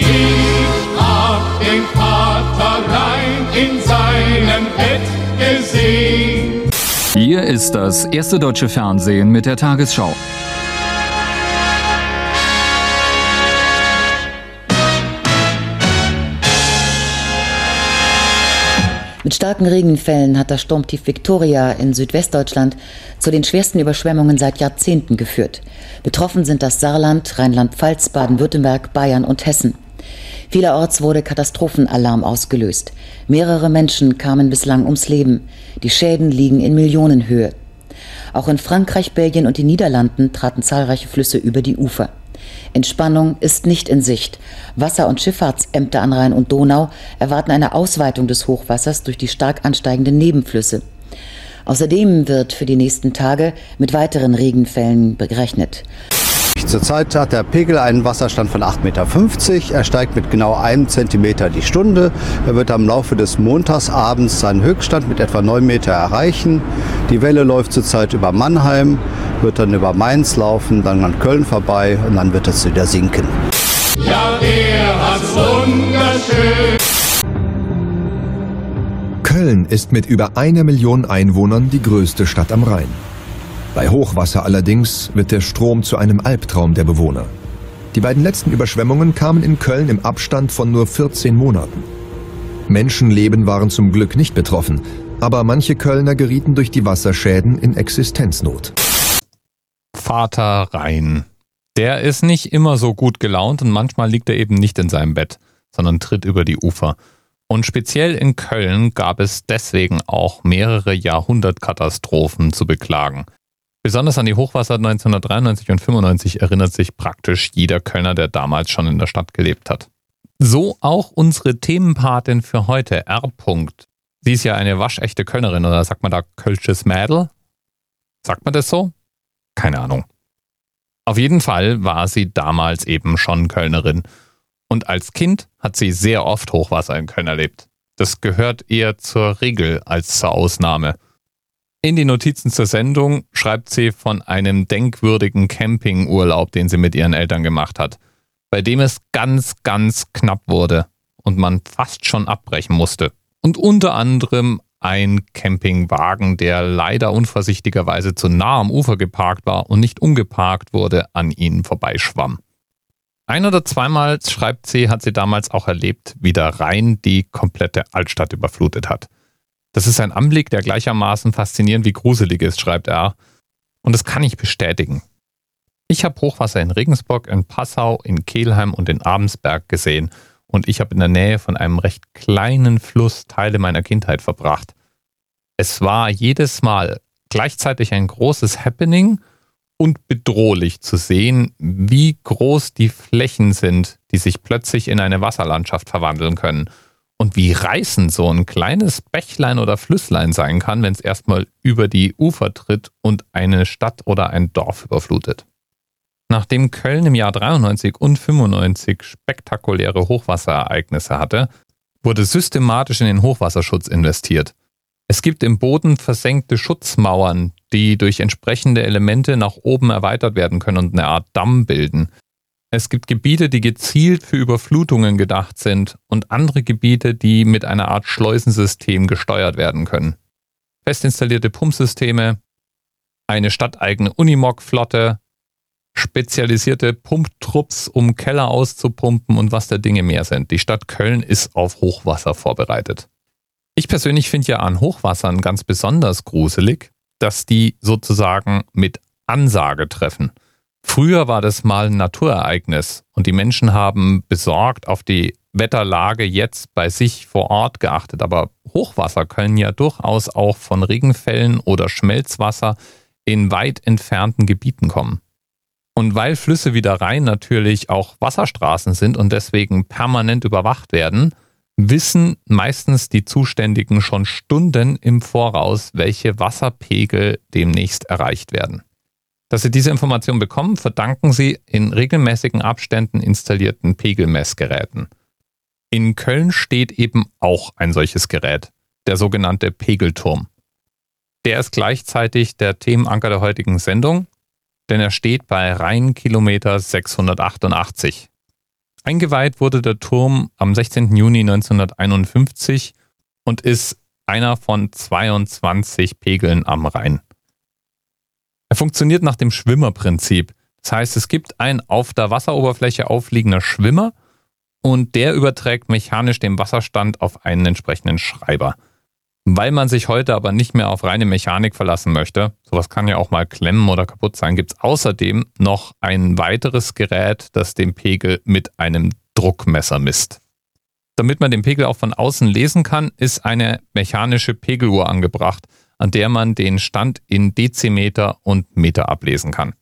Ich hab den Vater rein in seinem Bett gesehen. Hier ist das erste deutsche Fernsehen mit der Tagesschau. Mit starken Regenfällen hat das Sturmtief Victoria in Südwestdeutschland zu den schwersten Überschwemmungen seit Jahrzehnten geführt. Betroffen sind das Saarland, Rheinland-Pfalz, Baden-Württemberg, Bayern und Hessen. Vielerorts wurde Katastrophenalarm ausgelöst. Mehrere Menschen kamen bislang ums Leben. Die Schäden liegen in Millionenhöhe. Auch in Frankreich, Belgien und den Niederlanden traten zahlreiche Flüsse über die Ufer. Entspannung ist nicht in Sicht. Wasser- und Schifffahrtsämter an Rhein und Donau erwarten eine Ausweitung des Hochwassers durch die stark ansteigenden Nebenflüsse. Außerdem wird für die nächsten Tage mit weiteren Regenfällen berechnet. Zurzeit hat der Pegel einen Wasserstand von 8,50 Meter. Er steigt mit genau einem Zentimeter die Stunde. Er wird am Laufe des Montagsabends seinen Höchststand mit etwa 9 Meter erreichen. Die Welle läuft zurzeit über Mannheim, wird dann über Mainz laufen, dann an Köln vorbei und dann wird es wieder sinken. Ja, der hat's wunderschön. Köln ist mit über einer Million Einwohnern die größte Stadt am Rhein. Bei Hochwasser allerdings wird der Strom zu einem Albtraum der Bewohner. Die beiden letzten Überschwemmungen kamen in Köln im Abstand von nur 14 Monaten. Menschenleben waren zum Glück nicht betroffen, aber manche Kölner gerieten durch die Wasserschäden in Existenznot. Vater Rhein. Der ist nicht immer so gut gelaunt und manchmal liegt er eben nicht in seinem Bett, sondern tritt über die Ufer. Und speziell in Köln gab es deswegen auch mehrere Jahrhundertkatastrophen zu beklagen. Besonders an die Hochwasser 1993 und 95 erinnert sich praktisch jeder Kölner, der damals schon in der Stadt gelebt hat. So auch unsere Themenpatin für heute, R. Sie ist ja eine waschechte Kölnerin oder sagt man da Kölsches Mädel? Sagt man das so? Keine Ahnung. Auf jeden Fall war sie damals eben schon Kölnerin. Und als Kind hat sie sehr oft Hochwasser in Köln erlebt. Das gehört eher zur Regel als zur Ausnahme. In die Notizen zur Sendung schreibt sie von einem denkwürdigen Campingurlaub, den sie mit ihren Eltern gemacht hat, bei dem es ganz, ganz knapp wurde und man fast schon abbrechen musste. Und unter anderem ein Campingwagen, der leider unvorsichtigerweise zu nah am Ufer geparkt war und nicht umgeparkt wurde, an ihnen vorbeischwamm. Ein oder zweimal, schreibt sie, hat sie damals auch erlebt, wie der Rhein die komplette Altstadt überflutet hat. Das ist ein Anblick, der gleichermaßen faszinierend wie gruselig ist, schreibt er. Und das kann ich bestätigen. Ich habe Hochwasser in Regensburg, in Passau, in Kelheim und in Abensberg gesehen und ich habe in der Nähe von einem recht kleinen Fluss Teile meiner Kindheit verbracht. Es war jedes Mal gleichzeitig ein großes Happening und bedrohlich zu sehen, wie groß die Flächen sind, die sich plötzlich in eine Wasserlandschaft verwandeln können und wie reißend so ein kleines Bächlein oder Flüsslein sein kann, wenn es erstmal über die Ufer tritt und eine Stadt oder ein Dorf überflutet. Nachdem Köln im Jahr 93 und 95 spektakuläre Hochwasserereignisse hatte, wurde systematisch in den Hochwasserschutz investiert. Es gibt im Boden versenkte Schutzmauern, die durch entsprechende Elemente nach oben erweitert werden können und eine Art Damm bilden. Es gibt Gebiete, die gezielt für Überflutungen gedacht sind und andere Gebiete, die mit einer Art Schleusensystem gesteuert werden können. Fest installierte Pumpsysteme, eine stadteigene Unimog-Flotte, spezialisierte Pumptrupps, um Keller auszupumpen und was der Dinge mehr sind. Die Stadt Köln ist auf Hochwasser vorbereitet. Ich persönlich finde ja an Hochwassern ganz besonders gruselig, dass die sozusagen mit Ansage treffen. Früher war das mal ein Naturereignis und die Menschen haben besorgt auf die Wetterlage jetzt bei sich vor Ort geachtet. Aber Hochwasser können ja durchaus auch von Regenfällen oder Schmelzwasser in weit entfernten Gebieten kommen. Und weil Flüsse wie der Rhein natürlich auch Wasserstraßen sind und deswegen permanent überwacht werden, wissen meistens die Zuständigen schon Stunden im Voraus, welche Wasserpegel demnächst erreicht werden. Dass Sie diese Information bekommen, verdanken Sie in regelmäßigen Abständen installierten Pegelmessgeräten. In Köln steht eben auch ein solches Gerät, der sogenannte Pegelturm. Der ist gleichzeitig der Themenanker der heutigen Sendung, denn er steht bei Rheinkilometer 688. Eingeweiht wurde der Turm am 16. Juni 1951 und ist einer von 22 Pegeln am Rhein. Er funktioniert nach dem Schwimmerprinzip. Das heißt, es gibt ein auf der Wasseroberfläche aufliegender Schwimmer und der überträgt mechanisch den Wasserstand auf einen entsprechenden Schreiber. Weil man sich heute aber nicht mehr auf reine Mechanik verlassen möchte, sowas kann ja auch mal klemmen oder kaputt sein, gibt es außerdem noch ein weiteres Gerät, das den Pegel mit einem Druckmesser misst. Damit man den Pegel auch von außen lesen kann, ist eine mechanische Pegeluhr angebracht, an der man den Stand in Dezimeter und Meter ablesen kann.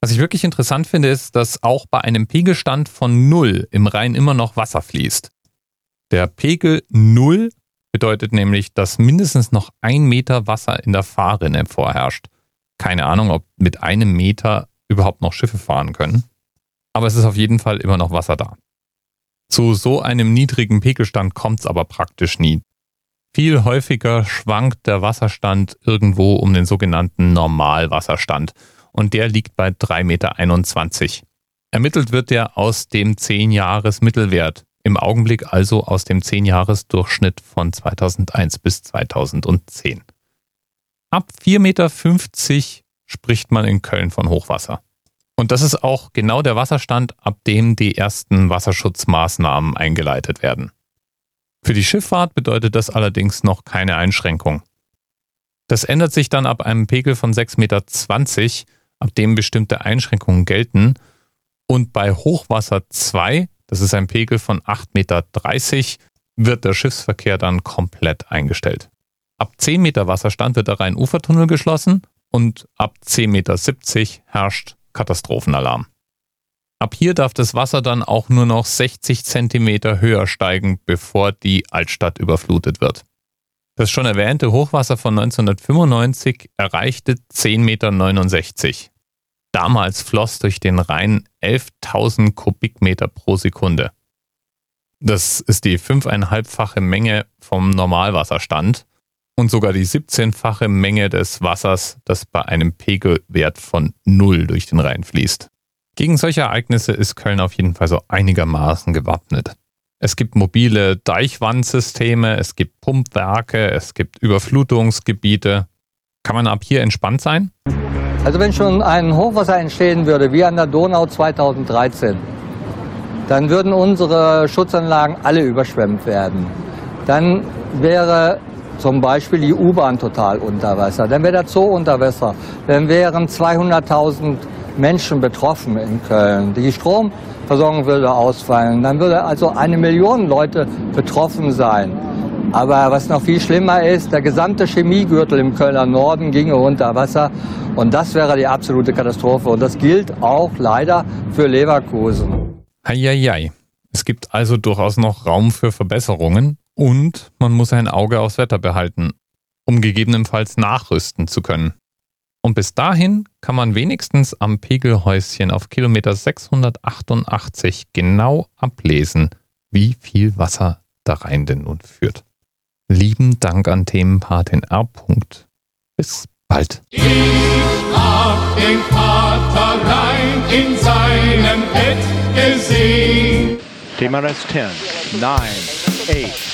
Was ich wirklich interessant finde, ist, dass auch bei einem Pegelstand von 0 im Rhein immer noch Wasser fließt. Der Pegel 0 bedeutet nämlich, dass mindestens noch ein Meter Wasser in der Fahrrinne vorherrscht. Keine Ahnung, ob mit einem Meter überhaupt noch Schiffe fahren können. Aber es ist auf jeden Fall immer noch Wasser da. Zu so einem niedrigen Pegelstand kommt es aber praktisch nie. Viel häufiger schwankt der Wasserstand irgendwo um den sogenannten Normalwasserstand und der liegt bei 3,21 Meter. Ermittelt wird der aus dem 10-Jahres-Mittelwert, im Augenblick also aus dem 10-Jahres-Durchschnitt von 2001 bis 2010. Ab 4,50 Meter spricht man in Köln von Hochwasser. Und das ist auch genau der Wasserstand, ab dem die ersten Wasserschutzmaßnahmen eingeleitet werden. Für die Schifffahrt bedeutet das allerdings noch keine Einschränkung. Das ändert sich dann ab einem Pegel von 6,20 Meter ab dem bestimmte Einschränkungen gelten. Und bei Hochwasser 2, das ist ein Pegel von 8,30 Meter, wird der Schiffsverkehr dann komplett eingestellt. Ab 10 Meter Wasserstand wird der Rhein-Ufertunnel geschlossen und ab 10,70 Meter herrscht Katastrophenalarm. Ab hier darf das Wasser dann auch nur noch 60 Zentimeter höher steigen, bevor die Altstadt überflutet wird. Das schon erwähnte Hochwasser von 1995 erreichte 10,69 Meter. Damals floss durch den Rhein 11.000 Kubikmeter pro Sekunde. Das ist die fünfeinhalbfache Menge vom Normalwasserstand und sogar die 17-fache Menge des Wassers, das bei einem Pegelwert von null durch den Rhein fließt. Gegen solche Ereignisse ist Köln auf jeden Fall so einigermaßen gewappnet. Es gibt mobile Deichwandsysteme, es gibt Pumpwerke, es gibt Überflutungsgebiete. Kann man ab hier entspannt sein? Also wenn schon ein Hochwasser entstehen würde, wie an der Donau 2013, dann würden unsere Schutzanlagen alle überschwemmt werden. Dann wäre zum Beispiel die U-Bahn total unter Wasser, dann wäre der Zoo unter Wasser, dann wären 200.000 Menschen betroffen in Köln. Die Stromversorgung würde ausfallen, dann würde also eine Million Leute betroffen sein. Aber was noch viel schlimmer ist, der gesamte Chemiegürtel im Kölner Norden ginge unter Wasser. Und das wäre die absolute Katastrophe. Und das gilt auch leider für Leverkusen. Eieiei. Es gibt also durchaus noch Raum für Verbesserungen und man muss ein Auge aufs Wetter behalten, um gegebenenfalls nachrüsten zu können. Und bis dahin kann man wenigstens am Pegelhäuschen auf Kilometer 688 genau ablesen, wie viel Wasser da rein denn nun führt. Lieben Dank an Themenpatin R. Bis bald. Ich hab den Vater rein in seinem Bett gesehen. Thema Rest 10, 9, 8.